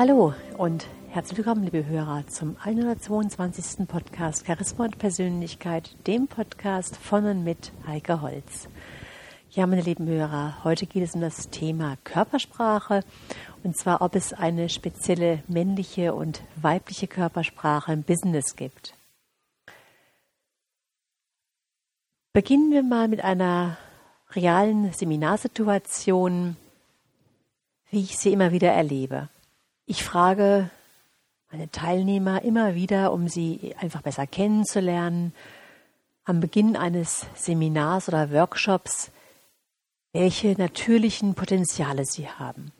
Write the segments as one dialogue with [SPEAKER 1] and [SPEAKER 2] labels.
[SPEAKER 1] Hallo und herzlich willkommen, liebe Hörer, zum 122. Podcast Charisma und Persönlichkeit, dem Podcast von und mit Heike Holz. Ja, meine lieben Hörer, heute geht es um das Thema Körpersprache und zwar, ob es eine spezielle männliche und weibliche Körpersprache im Business gibt. Beginnen wir mal mit einer realen Seminarsituation, wie ich sie immer wieder erlebe. Ich frage meine Teilnehmer immer wieder, um sie einfach besser kennenzulernen, am Beginn eines Seminars oder Workshops, welche natürlichen Potenziale sie haben.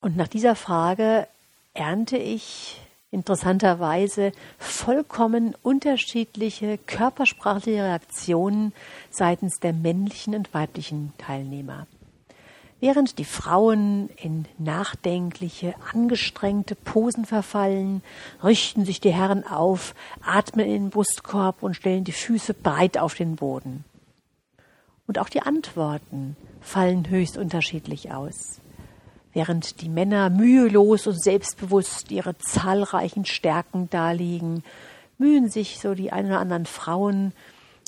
[SPEAKER 1] Und nach dieser Frage ernte ich interessanterweise vollkommen unterschiedliche körpersprachliche Reaktionen seitens der männlichen und weiblichen Teilnehmer. Während die Frauen in nachdenkliche, angestrengte Posen verfallen, richten sich die Herren auf, atmen in den Brustkorb und stellen die Füße breit auf den Boden. Und auch die Antworten fallen höchst unterschiedlich aus. Während die Männer mühelos und selbstbewusst ihre zahlreichen Stärken darlegen, mühen sich so die ein oder anderen Frauen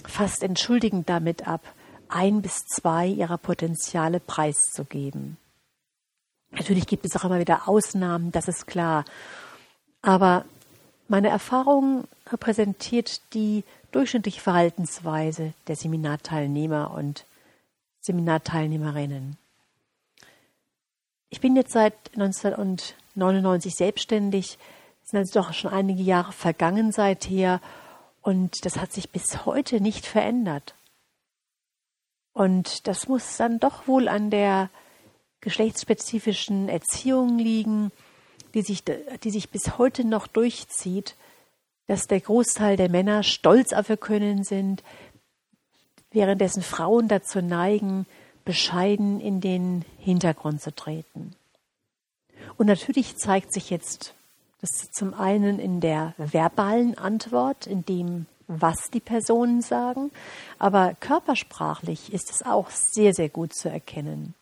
[SPEAKER 1] fast entschuldigend damit ab, ein bis zwei ihrer Potenziale preiszugeben. Natürlich gibt es auch immer wieder Ausnahmen, das ist klar. Aber meine Erfahrung repräsentiert die durchschnittliche Verhaltensweise der Seminarteilnehmer und Seminarteilnehmerinnen. Ich bin jetzt seit 1999 selbstständig, es sind also doch schon einige Jahre vergangen seither und das hat sich bis heute nicht verändert. Und das muss dann doch wohl an der geschlechtsspezifischen Erziehung liegen, die sich, die sich bis heute noch durchzieht, dass der Großteil der Männer stolz auf ihr Können sind, währenddessen Frauen dazu neigen, bescheiden in den Hintergrund zu treten. Und natürlich zeigt sich jetzt das zum einen in der verbalen Antwort, in dem was die Personen sagen, aber körpersprachlich ist es auch sehr, sehr gut zu erkennen.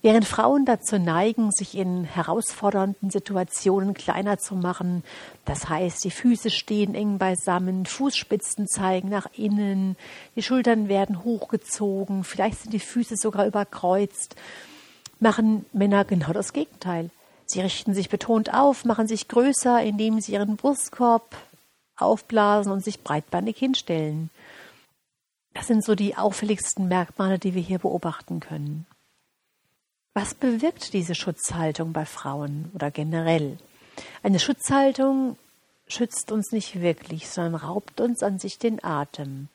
[SPEAKER 1] Während Frauen dazu neigen, sich in herausfordernden Situationen kleiner zu machen, das heißt, die Füße stehen eng beisammen, Fußspitzen zeigen nach innen, die Schultern werden hochgezogen, vielleicht sind die Füße sogar überkreuzt, machen Männer genau das Gegenteil. Sie richten sich betont auf, machen sich größer, indem sie ihren Brustkorb aufblasen und sich breitbandig hinstellen. Das sind so die auffälligsten Merkmale, die wir hier beobachten können. Was bewirkt diese Schutzhaltung bei Frauen oder generell? Eine Schutzhaltung schützt uns nicht wirklich, sondern raubt uns an sich den Atem.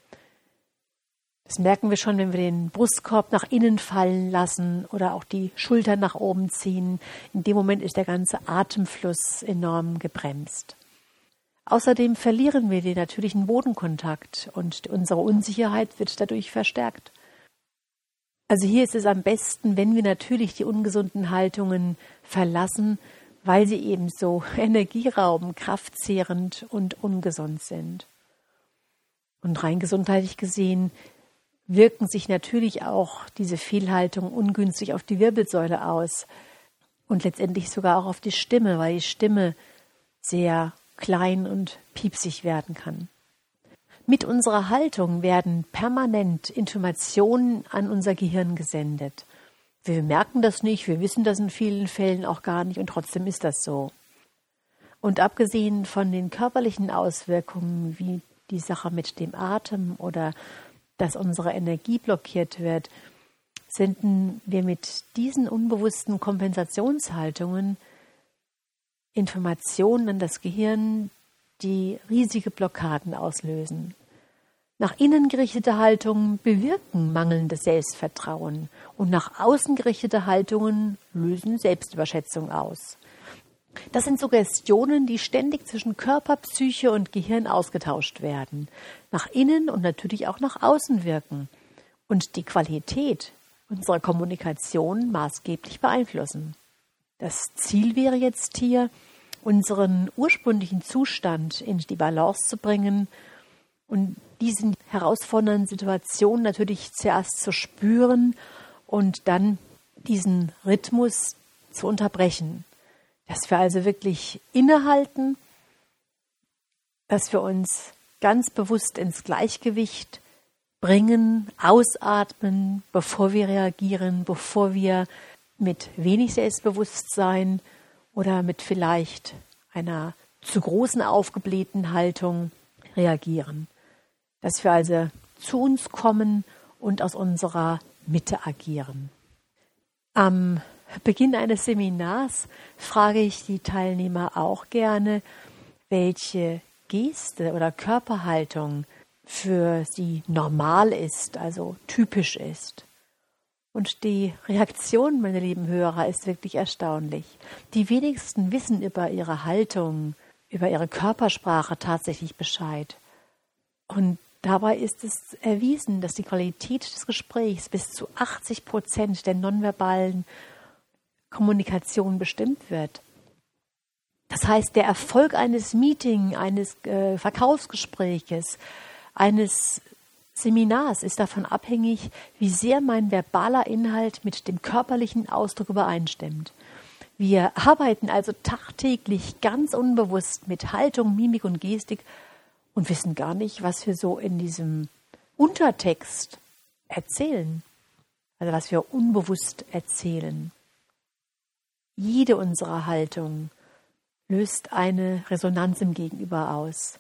[SPEAKER 1] Das merken wir schon, wenn wir den Brustkorb nach innen fallen lassen oder auch die Schultern nach oben ziehen. In dem Moment ist der ganze Atemfluss enorm gebremst. Außerdem verlieren wir den natürlichen Bodenkontakt und unsere Unsicherheit wird dadurch verstärkt. Also hier ist es am besten, wenn wir natürlich die ungesunden Haltungen verlassen, weil sie eben so energieraubend, kraftzehrend und ungesund sind. Und rein gesundheitlich gesehen wirken sich natürlich auch diese Fehlhaltungen ungünstig auf die Wirbelsäule aus und letztendlich sogar auch auf die Stimme, weil die Stimme sehr klein und piepsig werden kann. Mit unserer Haltung werden permanent Informationen an unser Gehirn gesendet. Wir merken das nicht, wir wissen das in vielen Fällen auch gar nicht und trotzdem ist das so. Und abgesehen von den körperlichen Auswirkungen, wie die Sache mit dem Atem oder dass unsere Energie blockiert wird, senden wir mit diesen unbewussten Kompensationshaltungen Informationen an das Gehirn, die riesige Blockaden auslösen. Nach innen gerichtete Haltungen bewirken mangelndes Selbstvertrauen und nach außen gerichtete Haltungen lösen Selbstüberschätzung aus. Das sind Suggestionen, die ständig zwischen Körper, Psyche und Gehirn ausgetauscht werden, nach innen und natürlich auch nach außen wirken und die Qualität unserer Kommunikation maßgeblich beeinflussen. Das Ziel wäre jetzt hier, unseren ursprünglichen Zustand in die Balance zu bringen und diesen herausfordernden Situationen natürlich zuerst zu spüren und dann diesen Rhythmus zu unterbrechen. Dass wir also wirklich innehalten, dass wir uns ganz bewusst ins Gleichgewicht bringen, ausatmen, bevor wir reagieren, bevor wir mit wenig Selbstbewusstsein oder mit vielleicht einer zu großen aufgeblähten Haltung reagieren. Dass wir also zu uns kommen und aus unserer Mitte agieren. Am Beginn eines Seminars frage ich die Teilnehmer auch gerne, welche Geste oder Körperhaltung für sie normal ist, also typisch ist. Und die Reaktion, meine lieben Hörer, ist wirklich erstaunlich. Die wenigsten wissen über ihre Haltung, über ihre Körpersprache tatsächlich Bescheid. Und dabei ist es erwiesen, dass die Qualität des Gesprächs bis zu 80 Prozent der nonverbalen Kommunikation bestimmt wird. Das heißt, der Erfolg eines Meetings, eines äh, Verkaufsgespräches, eines Seminars ist davon abhängig, wie sehr mein verbaler Inhalt mit dem körperlichen Ausdruck übereinstimmt. Wir arbeiten also tagtäglich ganz unbewusst mit Haltung, Mimik und Gestik und wissen gar nicht, was wir so in diesem Untertext erzählen. Also was wir unbewusst erzählen. Jede unserer Haltung löst eine Resonanz im Gegenüber aus.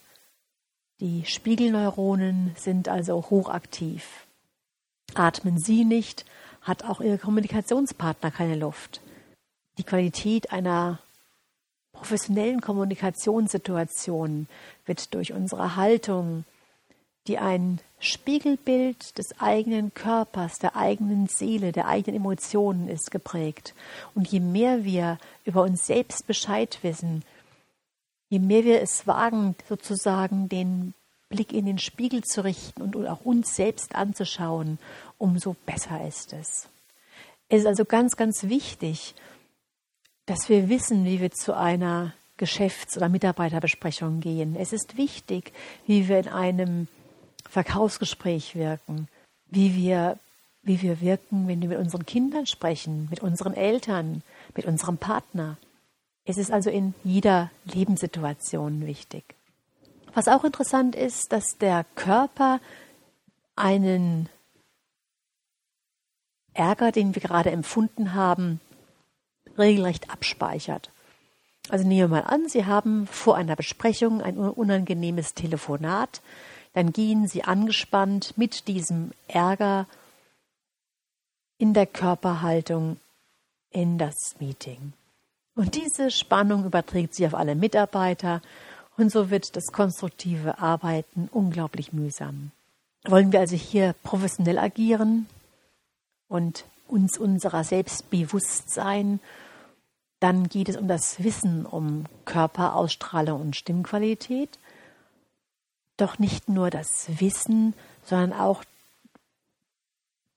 [SPEAKER 1] Die Spiegelneuronen sind also hochaktiv. Atmen Sie nicht, hat auch Ihr Kommunikationspartner keine Luft. Die Qualität einer professionellen Kommunikationssituation wird durch unsere Haltung, die ein Spiegelbild des eigenen Körpers, der eigenen Seele, der eigenen Emotionen ist, geprägt. Und je mehr wir über uns selbst Bescheid wissen, je mehr wir es wagen, sozusagen den Blick in den Spiegel zu richten und auch uns selbst anzuschauen, umso besser ist es. Es ist also ganz, ganz wichtig, dass wir wissen, wie wir zu einer Geschäfts- oder Mitarbeiterbesprechung gehen. Es ist wichtig, wie wir in einem Verkaufsgespräch wirken, wie wir, wie wir wirken, wenn wir mit unseren Kindern sprechen, mit unseren Eltern, mit unserem Partner. Es ist also in jeder Lebenssituation wichtig. Was auch interessant ist, dass der Körper einen Ärger, den wir gerade empfunden haben, regelrecht abspeichert. Also nehmen wir mal an, Sie haben vor einer Besprechung ein unangenehmes Telefonat, dann gehen Sie angespannt mit diesem Ärger in der Körperhaltung in das Meeting. Und diese Spannung überträgt sie auf alle Mitarbeiter und so wird das konstruktive Arbeiten unglaublich mühsam. Wollen wir also hier professionell agieren und uns unserer selbst bewusst sein, dann geht es um das Wissen um Körperausstrahlung und Stimmqualität. Doch nicht nur das Wissen, sondern auch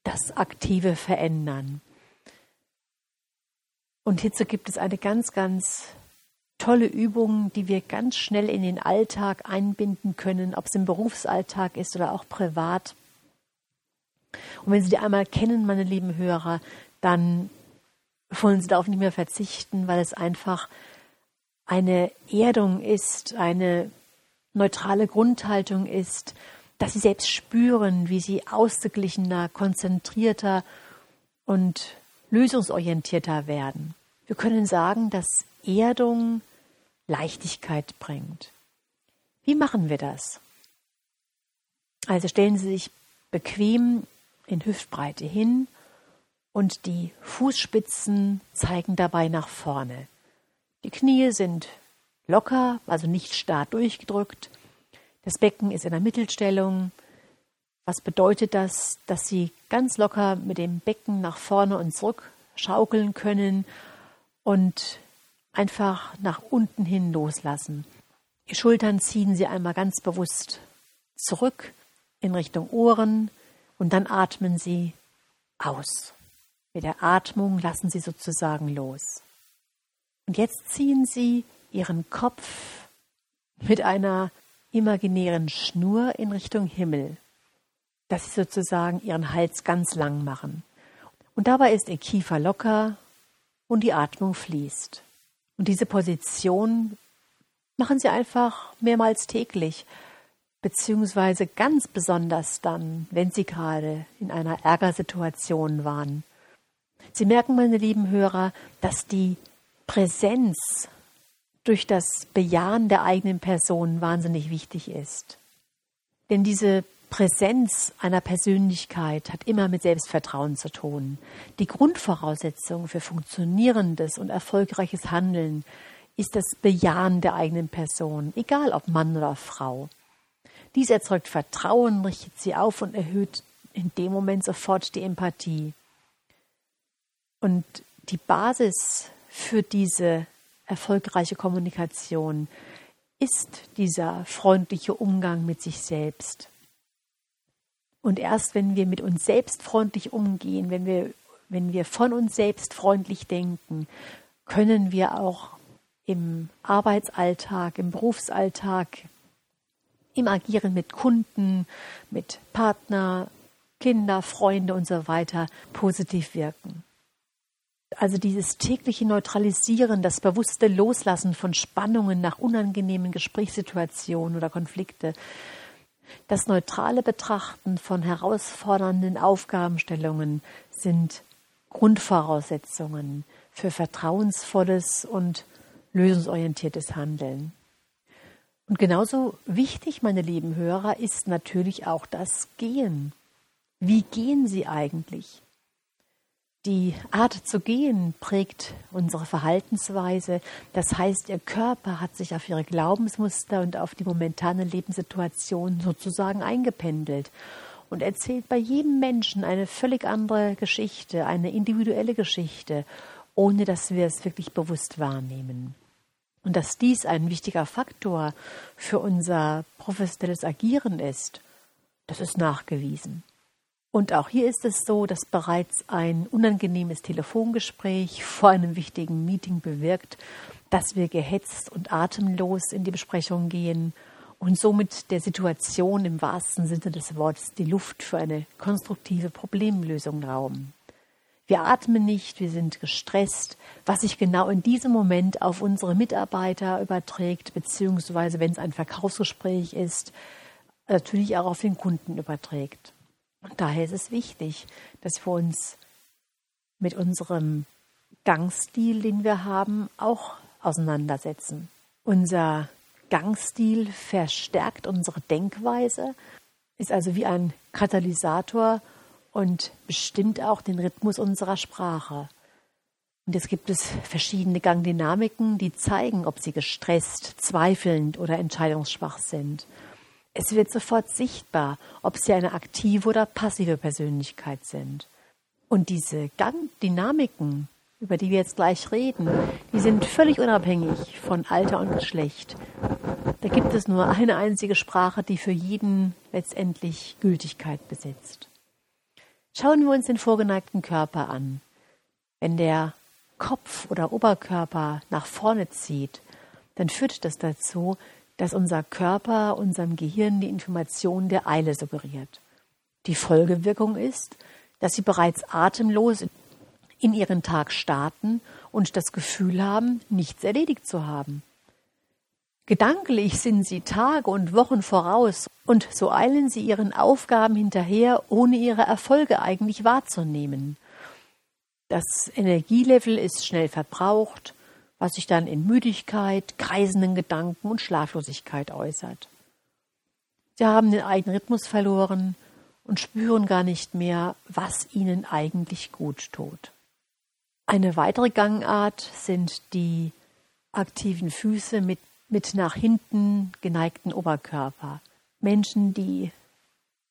[SPEAKER 1] das aktive Verändern. Und hierzu gibt es eine ganz, ganz tolle Übung, die wir ganz schnell in den Alltag einbinden können, ob es im Berufsalltag ist oder auch privat. Und wenn Sie die einmal kennen, meine lieben Hörer, dann wollen Sie darauf nicht mehr verzichten, weil es einfach eine Erdung ist, eine neutrale Grundhaltung ist, dass Sie selbst spüren, wie Sie ausgeglichener, konzentrierter und lösungsorientierter werden. Wir können sagen, dass Erdung Leichtigkeit bringt. Wie machen wir das? Also stellen Sie sich bequem in Hüftbreite hin und die Fußspitzen zeigen dabei nach vorne. Die Knie sind locker, also nicht starr durchgedrückt. Das Becken ist in der Mittelstellung, was bedeutet das? Dass Sie ganz locker mit dem Becken nach vorne und zurück schaukeln können und einfach nach unten hin loslassen. Die Schultern ziehen Sie einmal ganz bewusst zurück in Richtung Ohren und dann atmen Sie aus. Mit der Atmung lassen Sie sozusagen los. Und jetzt ziehen Sie Ihren Kopf mit einer imaginären Schnur in Richtung Himmel dass sie sozusagen ihren Hals ganz lang machen. Und dabei ist ihr Kiefer locker und die Atmung fließt. Und diese Position machen Sie einfach mehrmals täglich, beziehungsweise ganz besonders dann, wenn Sie gerade in einer Ärgersituation waren. Sie merken, meine lieben Hörer, dass die Präsenz durch das Bejahen der eigenen Person wahnsinnig wichtig ist. Denn diese Präsenz einer Persönlichkeit hat immer mit Selbstvertrauen zu tun. Die Grundvoraussetzung für funktionierendes und erfolgreiches Handeln ist das Bejahen der eigenen Person, egal ob Mann oder Frau. Dies erzeugt Vertrauen, richtet sie auf und erhöht in dem Moment sofort die Empathie. Und die Basis für diese erfolgreiche Kommunikation ist dieser freundliche Umgang mit sich selbst. Und erst wenn wir mit uns selbst freundlich umgehen, wenn wir, wenn wir von uns selbst freundlich denken, können wir auch im Arbeitsalltag, im Berufsalltag, im Agieren mit Kunden, mit Partner, Kinder, Freunde und so weiter positiv wirken. Also dieses tägliche Neutralisieren, das bewusste Loslassen von Spannungen nach unangenehmen Gesprächssituationen oder Konflikte, das neutrale Betrachten von herausfordernden Aufgabenstellungen sind Grundvoraussetzungen für vertrauensvolles und lösungsorientiertes Handeln. Und genauso wichtig, meine lieben Hörer, ist natürlich auch das Gehen. Wie gehen Sie eigentlich? Die Art zu gehen prägt unsere Verhaltensweise. Das heißt, ihr Körper hat sich auf ihre Glaubensmuster und auf die momentane Lebenssituation sozusagen eingependelt und erzählt bei jedem Menschen eine völlig andere Geschichte, eine individuelle Geschichte, ohne dass wir es wirklich bewusst wahrnehmen. Und dass dies ein wichtiger Faktor für unser professionelles Agieren ist, das ist nachgewiesen. Und auch hier ist es so, dass bereits ein unangenehmes Telefongespräch vor einem wichtigen Meeting bewirkt, dass wir gehetzt und atemlos in die Besprechung gehen und somit der Situation im wahrsten Sinne des Wortes die Luft für eine konstruktive Problemlösung rauben. Wir atmen nicht, wir sind gestresst, was sich genau in diesem Moment auf unsere Mitarbeiter überträgt, beziehungsweise wenn es ein Verkaufsgespräch ist, natürlich auch auf den Kunden überträgt. Und daher ist es wichtig, dass wir uns mit unserem Gangstil, den wir haben, auch auseinandersetzen. Unser Gangstil verstärkt unsere Denkweise, ist also wie ein Katalysator und bestimmt auch den Rhythmus unserer Sprache. Und jetzt gibt es verschiedene Gangdynamiken, die zeigen, ob sie gestresst, zweifelnd oder entscheidungsschwach sind. Es wird sofort sichtbar, ob sie eine aktive oder passive Persönlichkeit sind. Und diese Gangdynamiken, über die wir jetzt gleich reden, die sind völlig unabhängig von Alter und Geschlecht. Da gibt es nur eine einzige Sprache, die für jeden letztendlich Gültigkeit besitzt. Schauen wir uns den vorgeneigten Körper an. Wenn der Kopf oder Oberkörper nach vorne zieht, dann führt das dazu, dass unser Körper unserem Gehirn die Information der Eile suggeriert. Die Folgewirkung ist, dass sie bereits atemlos in ihren Tag starten und das Gefühl haben, nichts erledigt zu haben. Gedanklich sind sie Tage und Wochen voraus und so eilen sie ihren Aufgaben hinterher, ohne ihre Erfolge eigentlich wahrzunehmen. Das Energielevel ist schnell verbraucht, was sich dann in Müdigkeit, kreisenden Gedanken und Schlaflosigkeit äußert. Sie haben den eigenen Rhythmus verloren und spüren gar nicht mehr, was ihnen eigentlich gut tut. Eine weitere Gangart sind die aktiven Füße mit, mit nach hinten geneigten Oberkörper. Menschen, die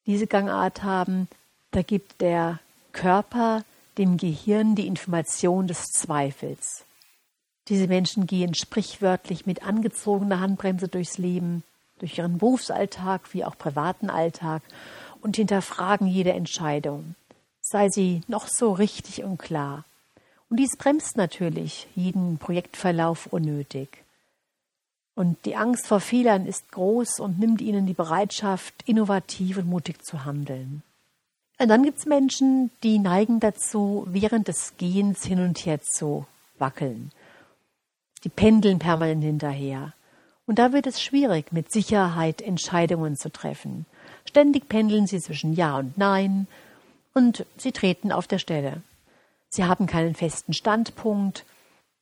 [SPEAKER 1] diese Gangart haben, da gibt der Körper dem Gehirn die Information des Zweifels. Diese Menschen gehen sprichwörtlich mit angezogener Handbremse durchs Leben, durch ihren Berufsalltag wie auch privaten Alltag und hinterfragen jede Entscheidung, sei sie noch so richtig und klar. Und dies bremst natürlich jeden Projektverlauf unnötig. Und die Angst vor Fehlern ist groß und nimmt ihnen die Bereitschaft, innovativ und mutig zu handeln. Und dann gibt es Menschen, die neigen dazu, während des Gehens hin und her zu wackeln Sie pendeln permanent hinterher. Und da wird es schwierig, mit Sicherheit Entscheidungen zu treffen. Ständig pendeln sie zwischen Ja und Nein und sie treten auf der Stelle. Sie haben keinen festen Standpunkt.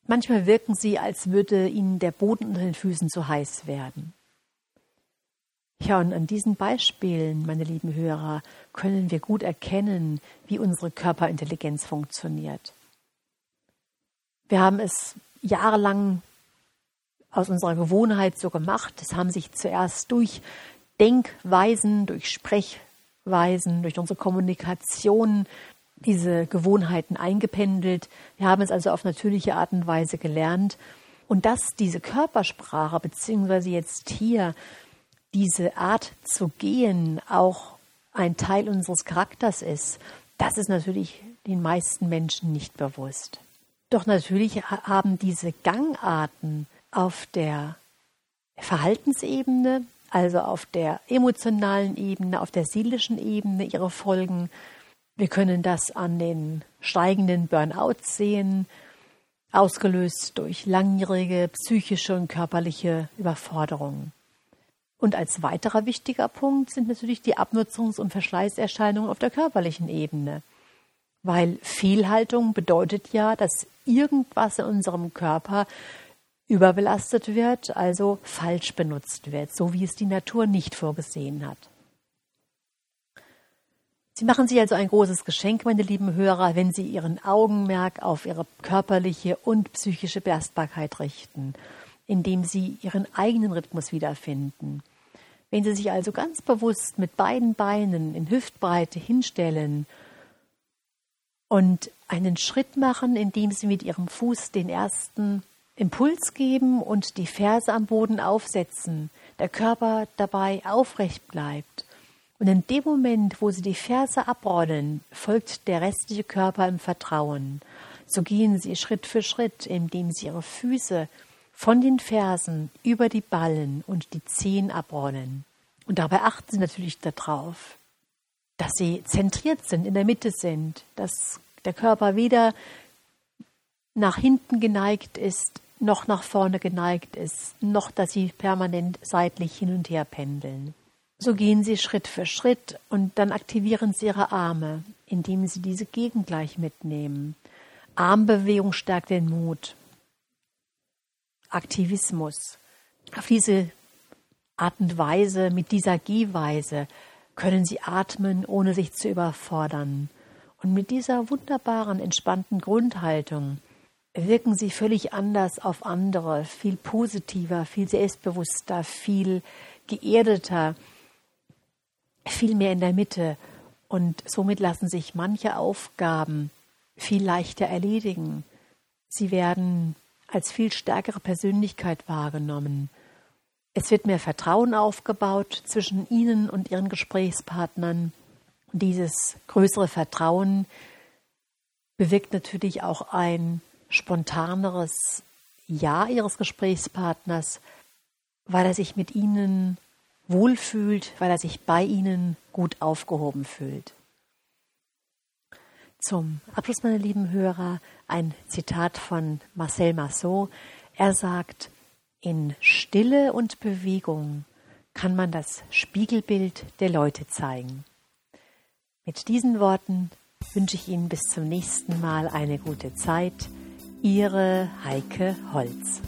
[SPEAKER 1] Manchmal wirken sie, als würde ihnen der Boden unter den Füßen zu heiß werden. Ja, und an diesen Beispielen, meine lieben Hörer, können wir gut erkennen, wie unsere Körperintelligenz funktioniert. Wir haben es jahrelang aus unserer Gewohnheit so gemacht. Es haben sich zuerst durch Denkweisen, durch Sprechweisen, durch unsere Kommunikation diese Gewohnheiten eingependelt. Wir haben es also auf natürliche Art und Weise gelernt. Und dass diese Körpersprache, beziehungsweise jetzt hier diese Art zu gehen, auch ein Teil unseres Charakters ist, das ist natürlich den meisten Menschen nicht bewusst. Doch natürlich haben diese Gangarten auf der Verhaltensebene, also auf der emotionalen Ebene, auf der seelischen Ebene ihre Folgen. Wir können das an den steigenden Burnouts sehen, ausgelöst durch langjährige psychische und körperliche Überforderungen. Und als weiterer wichtiger Punkt sind natürlich die Abnutzungs- und Verschleißerscheinungen auf der körperlichen Ebene. Weil Fehlhaltung bedeutet ja, dass irgendwas in unserem Körper überbelastet wird, also falsch benutzt wird, so wie es die Natur nicht vorgesehen hat. Sie machen sich also ein großes Geschenk, meine lieben Hörer, wenn Sie Ihren Augenmerk auf Ihre körperliche und psychische Belastbarkeit richten, indem Sie Ihren eigenen Rhythmus wiederfinden. Wenn Sie sich also ganz bewusst mit beiden Beinen in Hüftbreite hinstellen und einen Schritt machen, indem Sie mit Ihrem Fuß den ersten Impuls geben und die Ferse am Boden aufsetzen, der Körper dabei aufrecht bleibt. Und in dem Moment, wo Sie die Ferse abrollen, folgt der restliche Körper im Vertrauen. So gehen Sie Schritt für Schritt, indem Sie Ihre Füße von den Fersen über die Ballen und die Zehen abrollen. Und dabei achten Sie natürlich darauf, dass Sie zentriert sind, in der Mitte sind, dass der Körper weder nach hinten geneigt ist, noch nach vorne geneigt ist, noch dass sie permanent seitlich hin und her pendeln. So gehen sie Schritt für Schritt und dann aktivieren sie ihre Arme, indem sie diese gegengleich mitnehmen. Armbewegung stärkt den Mut. Aktivismus. Auf diese Art und Weise, mit dieser Gehweise, können sie atmen, ohne sich zu überfordern. Und mit dieser wunderbaren, entspannten Grundhaltung wirken sie völlig anders auf andere, viel positiver, viel selbstbewusster, viel geerdeter, viel mehr in der Mitte. Und somit lassen sich manche Aufgaben viel leichter erledigen. Sie werden als viel stärkere Persönlichkeit wahrgenommen. Es wird mehr Vertrauen aufgebaut zwischen Ihnen und Ihren Gesprächspartnern. Dieses größere Vertrauen bewirkt natürlich auch ein spontaneres Ja Ihres Gesprächspartners, weil er sich mit Ihnen wohlfühlt, weil er sich bei Ihnen gut aufgehoben fühlt. Zum Abschluss, meine lieben Hörer, ein Zitat von Marcel Marceau. Er sagt, in Stille und Bewegung kann man das Spiegelbild der Leute zeigen. Mit diesen Worten wünsche ich Ihnen bis zum nächsten Mal eine gute Zeit. Ihre Heike Holz.